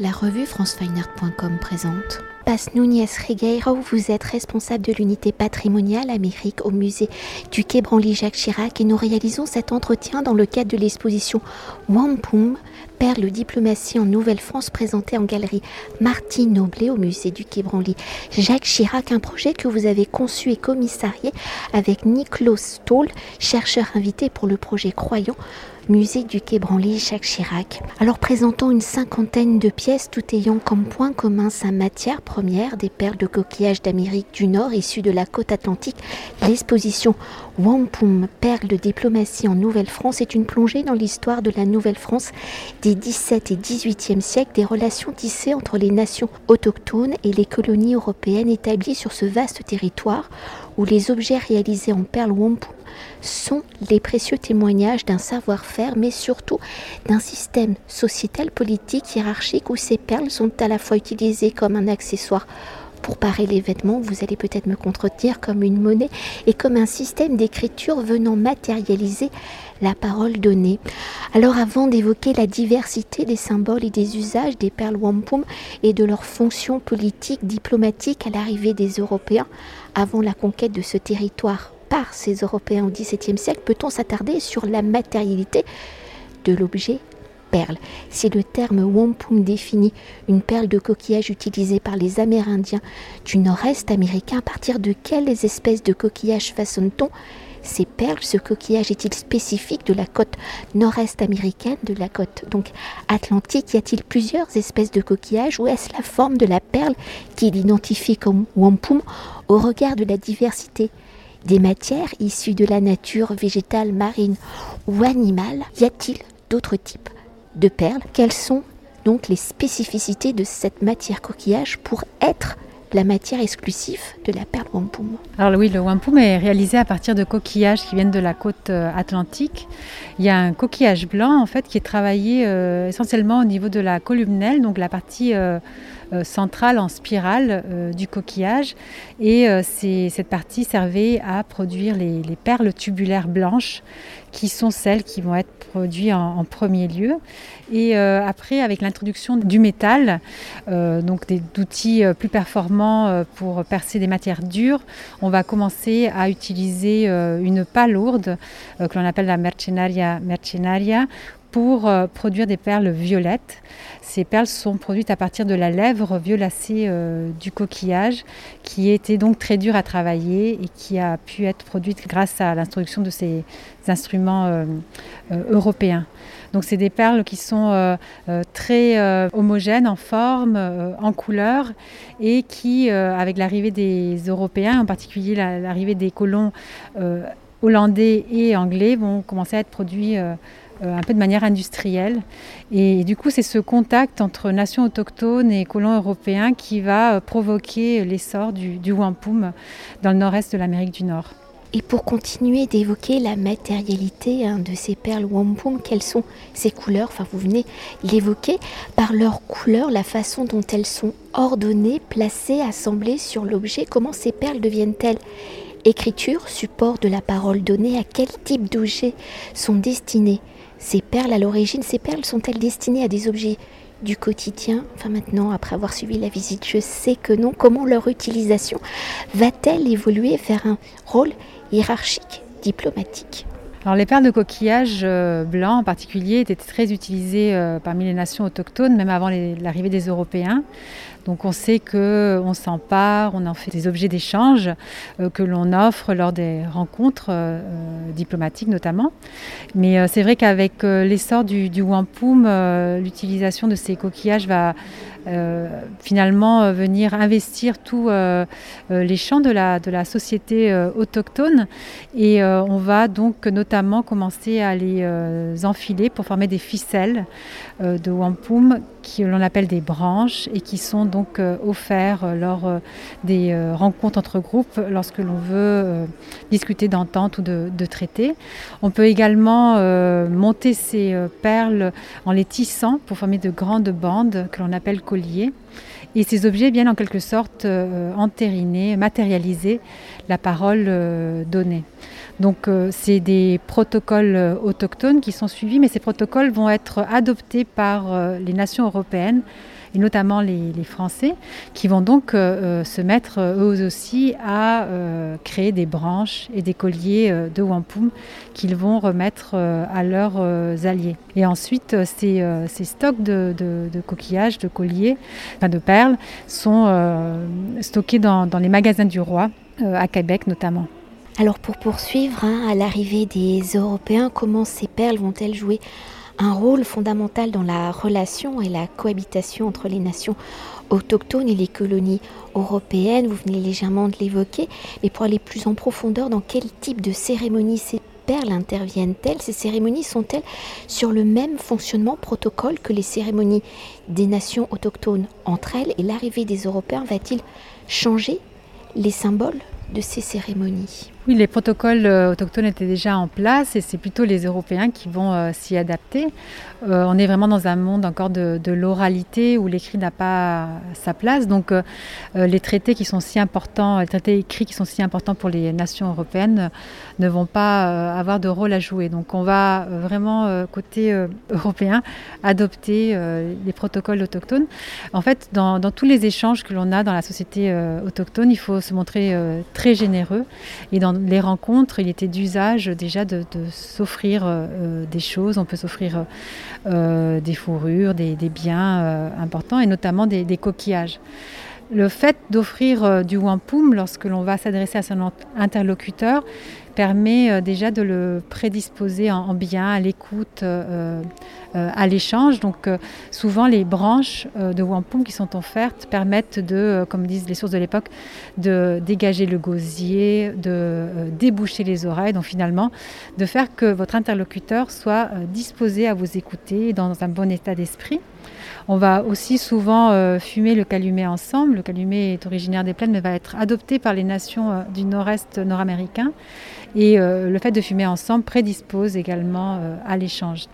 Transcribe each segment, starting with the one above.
La revue francefineart.com présente. Paz Núñez Regueiro, vous êtes responsable de l'unité patrimoniale Amérique au musée du Quai Branly Jacques Chirac et nous réalisons cet entretien dans le cadre de l'exposition Wampum, Perle diplomatie en Nouvelle-France présentée en galerie Martine Noblet au musée du Quai Branly Jacques Chirac, un projet que vous avez conçu et commissarié avec Niklos Stoll, chercheur invité pour le projet Croyant musée du Quai Branly Jacques Chirac. Alors présentant une cinquantaine de pièces, tout ayant comme point commun sa matière première, des perles de coquillage d'Amérique du Nord issues de la côte atlantique, l'exposition Wampum, perles de diplomatie en Nouvelle-France est une plongée dans l'histoire de la Nouvelle-France des 17 et 18e siècles, des relations tissées entre les nations autochtones et les colonies européennes établies sur ce vaste territoire où les objets réalisés en perles wampum sont les précieux témoignages d'un savoir-faire, mais surtout d'un système sociétal, politique, hiérarchique, où ces perles sont à la fois utilisées comme un accessoire pour parer les vêtements, vous allez peut-être me contredire comme une monnaie et comme un système d'écriture venant matérialiser la parole donnée. Alors avant d'évoquer la diversité des symboles et des usages des perles wampum et de leur fonction politique, diplomatique à l'arrivée des Européens avant la conquête de ce territoire par ces Européens au XVIIe siècle, peut-on s'attarder sur la matérialité de l'objet perle? Si le terme wampum définit une perle de coquillage utilisée par les Amérindiens du nord-est américain, à partir de quelles espèces de coquillage façonne-t-on ces perles, ce coquillage est-il spécifique de la côte nord-est américaine, de la côte donc atlantique? Y a-t-il plusieurs espèces de coquillages ou est-ce la forme de la perle qui l'identifie comme wampum au regard de la diversité des matières issues de la nature végétale, marine ou animale Y a-t-il d'autres types de perles? Quelles sont donc les spécificités de cette matière coquillage pour être la matière exclusive de la perle wampum? Alors oui, le wampum est réalisé à partir de coquillages qui viennent de la côte euh, atlantique. Il y a un coquillage blanc en fait qui est travaillé euh, essentiellement au niveau de la columnelle, donc la partie euh, centrale en spirale du coquillage. Et cette partie servait à produire les, perles tubulaires blanches qui sont celles qui vont être produites en premier lieu. Et euh, après, avec l'introduction du métal, euh, donc d'outils euh, plus performants pour percer des matières dures, on va commencer à utiliser une palourde que l'on appelle la mercenaria mercenaria pour produire des perles violettes. Ces perles sont produites à partir de la lèvre violacée du coquillage, qui était donc très dure à travailler et qui a pu être produite grâce à l'introduction de ces instruments européens. Donc c'est des perles qui sont euh, euh, très euh, homogènes en forme, en couleur, et qui, avec l'arrivée des Européens, en particulier l'arrivée des colons hollandais et anglais, vont commencer à être produits un peu de manière industrielle. Et, du coup, c'est ce contact entre nations autochtones et colons européens qui va provoquer l'essor du, wampum dans le nord-est de l'Amérique du Nord. Et pour continuer d'évoquer la matérialité hein, de ces perles wampum, quelles sont ces couleurs? Enfin, vous venez l'évoquer par leur couleur, la façon dont elles sont ordonnées, placées, assemblées sur l'objet. Comment ces perles deviennent-elles écriture, support de la parole donnée? À quel type d'objet sont destinées ces perles à l'origine Ces perles sont-elles destinées à des objets du quotidien? Enfin maintenant, après avoir suivi la visite, je sais que non. Comment leur utilisation va-t-elle évoluer vers un rôle hiérarchique, diplomatique? Alors les perles de coquillage euh, blanc en particulier étaient très utilisées euh, parmi les nations autochtones, même avant l'arrivée des Européens. Donc on sait qu'on s'empare, on en fait des objets d'échange euh, que l'on offre lors des rencontres diplomatiques notamment. Mais c'est vrai qu'avec l'essor du, wampum, l'utilisation de ces coquillages va euh, finalement euh, venir investir tous euh, les champs de la société autochtone. Et on va donc notamment commencer à les enfiler pour former des ficelles de wampum que l'on appelle des branches et qui sont donc offerts lors des rencontres entre groupes lorsque l'on veut discuter d'entente ou de, de traités. On peut également monter ces perles en les tissant pour former de grandes bandes que l'on appelle colliers. Et ces objets viennent en quelque sorte euh, entériner, matérialiser la parole euh, donnée. Donc euh, c'est des protocoles autochtones qui sont suivis, mais ces protocoles vont être adoptés par les nations européennes et notamment les, Français, qui vont donc se mettre eux aussi à créer des branches et des colliers de wampum qu'ils vont remettre à leurs alliés. Et ensuite, ces, stocks de, coquillages, de colliers, de perles, sont stockés dans, dans les magasins du roi, à Québec notamment. Alors pour poursuivre, hein, à l'arrivée des Européens, comment ces perles vont-elles jouer un rôle fondamental dans la relation et la cohabitation entre les nations autochtones et les colonies européennes. Vous venez légèrement de l'évoquer, mais pour aller plus en profondeur, dans quel type de cérémonie ces perles interviennent-elles? Ces cérémonies sont-elles sur le même fonctionnement protocole que les cérémonies des nations autochtones entre elles? Et l'arrivée des Européens va-t-il changer les symboles de ces cérémonies? Oui, les protocoles euh, autochtones étaient déjà en place et c'est plutôt les Européens qui vont euh, s'y adapter. Euh, on est vraiment dans un monde encore de, l'oralité où l'écrit n'a pas sa place. Donc les traités qui sont si importants, les traités écrits qui sont si importants pour les nations européennes ne vont pas avoir de rôle à jouer. Donc on va vraiment, côté européen, adopter les protocoles autochtones. En fait, dans, dans tous les échanges que l'on a dans la société autochtone, il faut se montrer très généreux et dans les rencontres, il était d'usage déjà de, s'offrir euh, des choses. On peut s'offrir euh, des fourrures, des, biens euh, importants et notamment des coquillages. Le fait d'offrir du wampum lorsque l'on va s'adresser à son interlocuteur permet euh, déjà de le prédisposer en, bien à l'écoute, euh, euh, à l'échange. Donc souvent les branches de wampum qui sont offertes permettent de, comme disent les sources de l'époque, de dégager le gosier, de déboucher les oreilles, donc finalement de faire que votre interlocuteur soit disposé à vous écouter dans un bon état d'esprit. On va aussi souvent fumer le calumet ensemble. Le calumet est originaire des plaines mais va être adopté par les nations du nord-est nord-américain. Et euh, le fait de fumer ensemble prédispose également euh, à l'échange.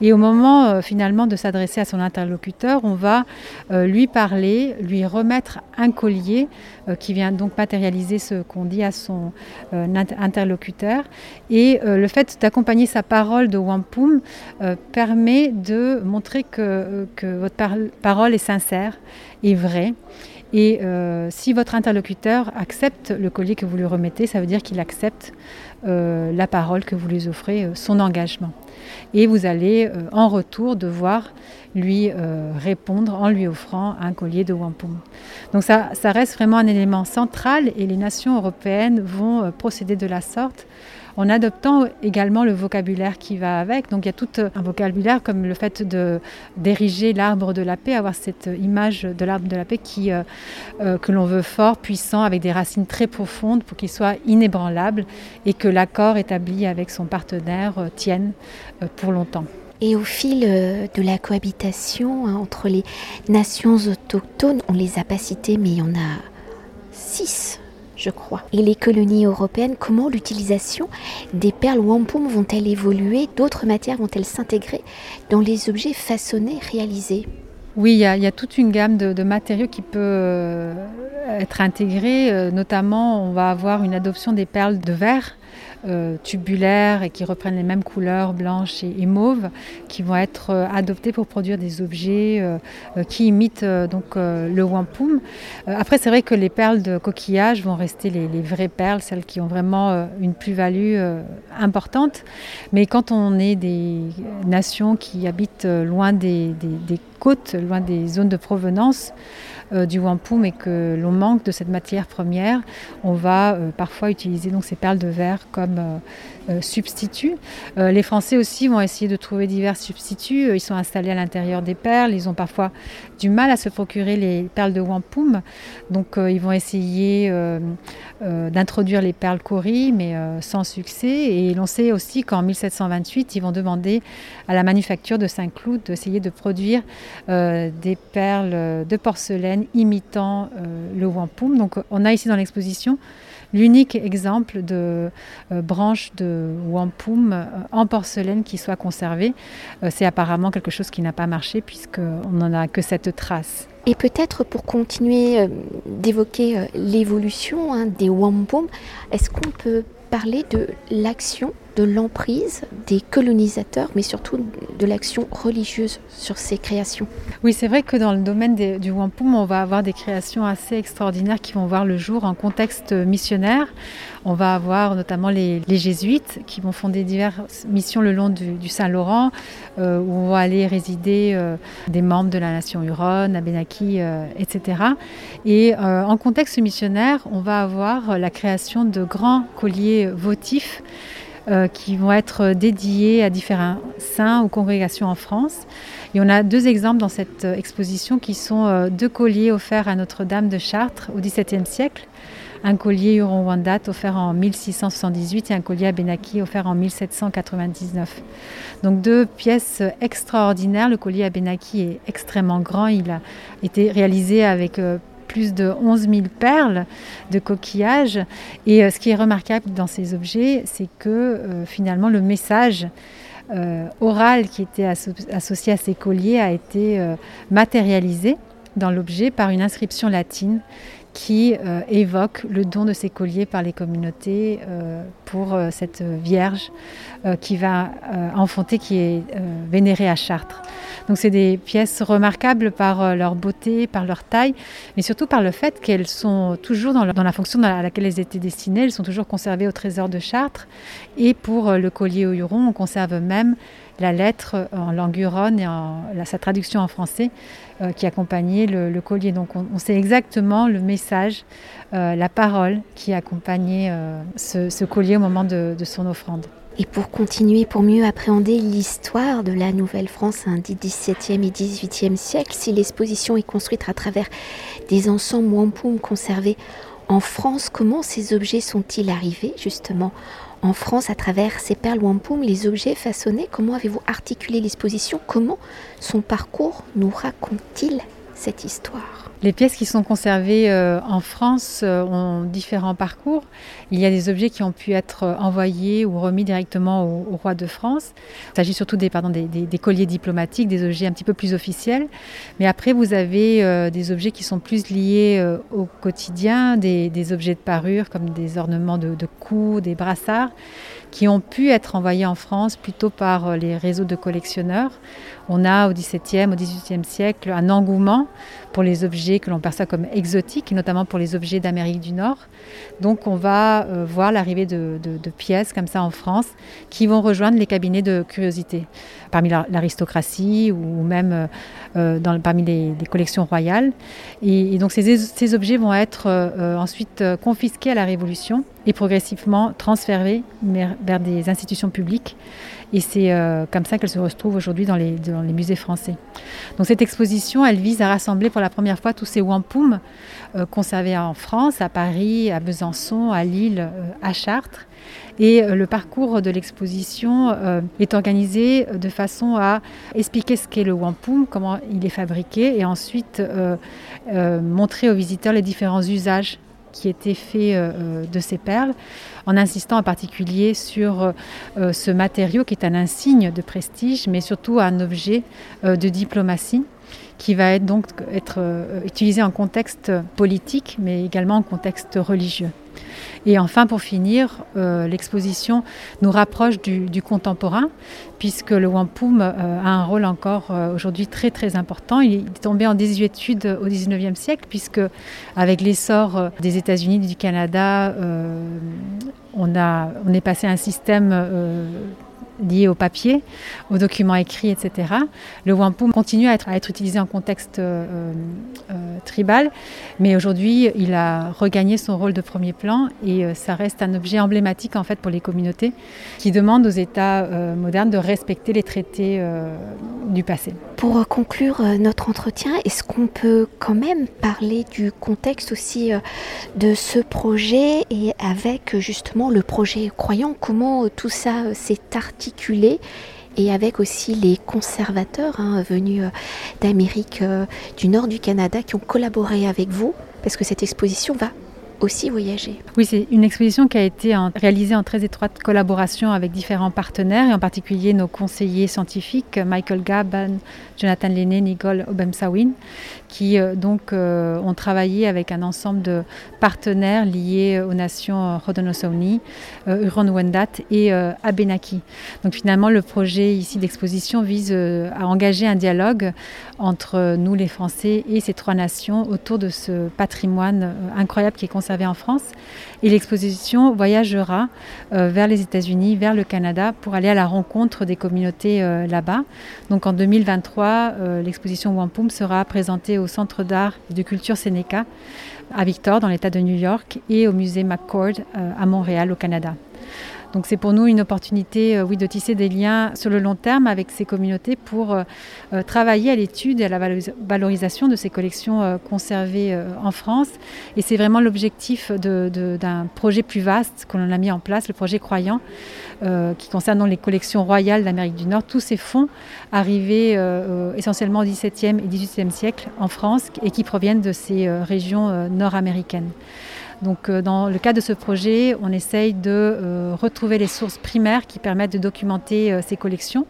Et au moment euh, finalement de s'adresser à son interlocuteur, on va lui parler, lui remettre un collier qui vient donc matérialiser ce qu'on dit à son interlocuteur. Et le fait d'accompagner sa parole de wampum permet de montrer que, que votre parole est sincère et vraie. Et euh, si votre interlocuteur accepte le collier que vous lui remettez, ça veut dire qu'il accepte euh, la parole que vous lui offrez, euh, son engagement. Et vous allez en retour devoir lui répondre en lui offrant un collier de wampum. Donc ça, ça reste vraiment un élément central et les nations européennes vont procéder de la sorte en adoptant également le vocabulaire qui va avec. Donc il y a tout un vocabulaire comme le fait de d'ériger l'arbre de la paix, avoir cette image de l'arbre de la paix qui, euh, euh, que l'on veut fort, puissant, avec des racines très profondes pour qu'il soit inébranlable et que l'accord établi avec son partenaire euh, tienne pour longtemps. Et au fil de la cohabitation hein, entre les nations autochtones, on les a pas citées, mais il y en a six je crois. Et les colonies européennes, comment l'utilisation des perles wampum vont-elles évoluer? D'autres matières vont-elles s'intégrer dans les objets façonnés, réalisés? Oui, il y, a, toute une gamme de, matériaux qui peut euh, être intégrée. Euh, notamment, on va avoir une adoption des perles de verre euh, tubulaires et qui reprennent les mêmes couleurs blanches et, mauves, qui vont être euh, adoptés pour produire des objets euh, qui imitent donc le wampum. après, c'est vrai que les perles de coquillage vont rester les, vraies perles, celles qui ont vraiment une plus-value importante. Mais quand on est des nations qui habitent loin des côtes, loin des zones de provenance, euh, du wampum et que l'on manque de cette matière première, on va euh, parfois utiliser donc ces perles de verre comme euh, substitut. les Français aussi vont essayer de trouver divers substituts. Ils sont installés à l'intérieur des perles. Ils ont parfois du mal à se procurer les perles de wampum. Donc ils vont essayer d'introduire les perles cori, mais sans succès. Et l'on sait aussi qu'en 1728, ils vont demander à la manufacture de Saint-Cloud d'essayer de produire des perles de porcelaine imitant euh, le wampum. Donc on a ici dans l'exposition l'unique exemple de euh, branche de wampum euh, en porcelaine qui soit conservée. C'est apparemment quelque chose qui n'a pas marché puisqu'on n'en a que cette trace. Et peut-être pour continuer d'évoquer l'évolution hein, des wampum, est-ce qu'on peut parler de l'action de l'emprise des colonisateurs, mais surtout de l'action religieuse sur ces créations. Oui, c'est vrai que dans le domaine du wampum, on va avoir des créations assez extraordinaires qui vont voir le jour en contexte missionnaire. On va avoir notamment les, jésuites qui vont fonder diverses missions le long du, Saint-Laurent, euh, où vont aller résider euh, des membres de la nation Huron, Abenaki, euh, etc. Et en contexte missionnaire, on va avoir la création de grands colliers votifs qui vont être dédiés à différents saints ou congrégations en France. Et on a deux exemples dans cette exposition qui sont deux colliers offerts à Notre-Dame de Chartres au XVIIe siècle un collier Huron-Wendat offert en 1678 et un collier Abenaki offert en 1799. Donc deux pièces extraordinaires. Le collier Abenaki est extrêmement grand. Il a été réalisé avec euh, plus de 11 000 perles de coquillages. Et euh, ce qui est remarquable dans ces objets, c'est que euh, finalement le message oral qui était associé à ces colliers a été matérialisé dans l'objet par une inscription latine qui euh, évoque le don de ces colliers par les communautés euh, pour euh, cette Vierge qui va enfanter, qui est vénérée à Chartres. Donc c'est des pièces remarquables par leur beauté, par leur taille, mais surtout par le fait qu'elles sont toujours dans, la fonction à laquelle elles étaient destinées, elles sont toujours conservées au trésor de Chartres. Et pour le collier au Huron, on conserve même la lettre en langue huronne et sa traduction en français euh, qui accompagnait le, collier. Donc on, sait exactement le message, euh, la parole qui accompagnait euh, ce, collier au moment de, son offrande. Et pour continuer, pour mieux appréhender l'histoire de la Nouvelle-France hein, du XVIIe et XVIIIe siècle, si l'exposition est construite à travers des ensembles wampum conservés en France, comment ces objets sont-ils arrivés justement en France à travers ces perles wampum, les objets façonnés Comment avez-vous articulé l'exposition? Comment son parcours nous raconte-t-il? Cette histoire les pièces qui sont conservées euh, en France euh, ont différents parcours. Il y a des objets qui ont pu être euh, envoyés ou remis directement au, roi de France. Il s'agit surtout des, colliers diplomatiques, des objets un petit peu plus officiels. Mais après, vous avez des objets qui sont plus liés au quotidien, des, objets de parure comme des ornements de, de cou, des brassards qui ont pu être envoyés en France plutôt par les réseaux de collectionneurs. On a au XVIIe, au XVIIIe siècle un engouement pour les objets que l'on perçoit comme exotiques, notamment pour les objets d'Amérique du Nord. Donc on va euh, voir l'arrivée de, pièces comme ça en France qui vont rejoindre les cabinets de curiosité parmi l'aristocratie ou même euh, dans, parmi les, collections royales. Et, donc ces, objets vont être ensuite confisqués à la Révolution et progressivement transférée vers des institutions publiques. Et c'est euh, comme ça qu'elle se retrouve aujourd'hui dans les, musées français. Donc cette exposition, elle vise à rassembler pour la première fois tous ces wampum euh, conservés en France, à Paris, à Besançon, à Lille, euh, à Chartres. Et le parcours de l'exposition est organisé de façon à expliquer ce qu'est le wampum, comment il est fabriqué, et ensuite montrer aux visiteurs les différents usages qui était fait euh, euh, de ces perles, en insistant en particulier sur euh, ce matériau qui est un insigne de prestige, mais surtout un objet de diplomatie qui va être donc être utilisé en contexte politique, mais également en contexte religieux. Et enfin, pour finir, euh, l'exposition nous rapproche du, contemporain, puisque le wampum euh, a un rôle encore euh, aujourd'hui très très important. Il est tombé en désuétude au XIXe siècle, puisque avec l'essor des États-Unis, du Canada, on, a, on est passé à un système liés au papier, aux documents écrits, etc. Le wampum continue à être, utilisé en contexte tribal, mais aujourd'hui, il a regagné son rôle de premier plan et euh, ça reste un objet emblématique en fait pour les communautés qui demandent aux États modernes de respecter les traités du passé. Pour conclure notre entretien, est-ce qu'on peut quand même parler du contexte aussi de ce projet et avec justement le projet croyant, comment tout ça s'est articulé et avec aussi les conservateurs hein, venus euh, d'Amérique euh, du Nord du Canada qui ont collaboré avec vous parce que cette exposition va aussi voyager. Oui, c'est une exposition qui a été réalisée en très étroite collaboration avec différents partenaires, et en particulier nos conseillers scientifiques, Michael Gaban, Jonathan Lenné, Nicole Obemsawin, qui euh, donc euh, ont travaillé avec un ensemble de partenaires liés aux nations Haudenosaunee, euh, Huron-Wendat et Abenaki. Donc finalement, le projet ici d'exposition vise à engager un dialogue entre nous, les Français, et ces trois nations autour de ce patrimoine incroyable qui est en France. Et l'exposition voyagera vers les États-Unis, vers le Canada, pour aller à la rencontre des communautés là-bas. Donc en 2023, l'exposition Wampum sera présentée au Centre d'art et de culture Sénéca à Victor, dans l'État de New York, et au musée McCord euh, à Montréal, au Canada. Donc c'est pour nous une opportunité euh, oui, de tisser des liens sur le long terme avec ces communautés pour euh, euh, travailler à l'étude et à la valorisation de ces collections conservées en France. Et c'est vraiment l'objectif d'un projet plus vaste que l'on a mis en place, le projet Croyant, qui concerne les collections royales d'Amérique du Nord. Tous ces fonds arrivés essentiellement au XVIIe et XVIIIe siècle en France et qui proviennent de ces régions nord-américaines. Donc euh, dans le cadre de ce projet, on essaye de euh, retrouver les sources primaires qui permettent de documenter euh, ces collections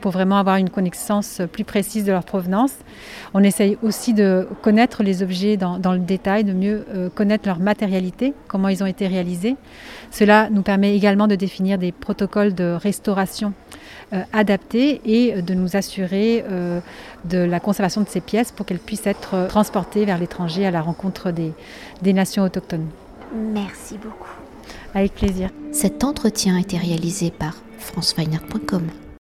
pour vraiment avoir une connaissance plus précise de leur provenance. On essaye aussi de connaître les objets dans, le détail, de mieux connaître leur matérialité, comment ils ont été réalisés. Cela nous permet également de définir des protocoles de restauration adaptés et de nous assurer de la conservation de ces pièces pour qu'elles puissent être transportées vers l'étranger à la rencontre des nations autochtones. Merci beaucoup. Avec plaisir. Cet entretien a été réalisé par franceweiner.com.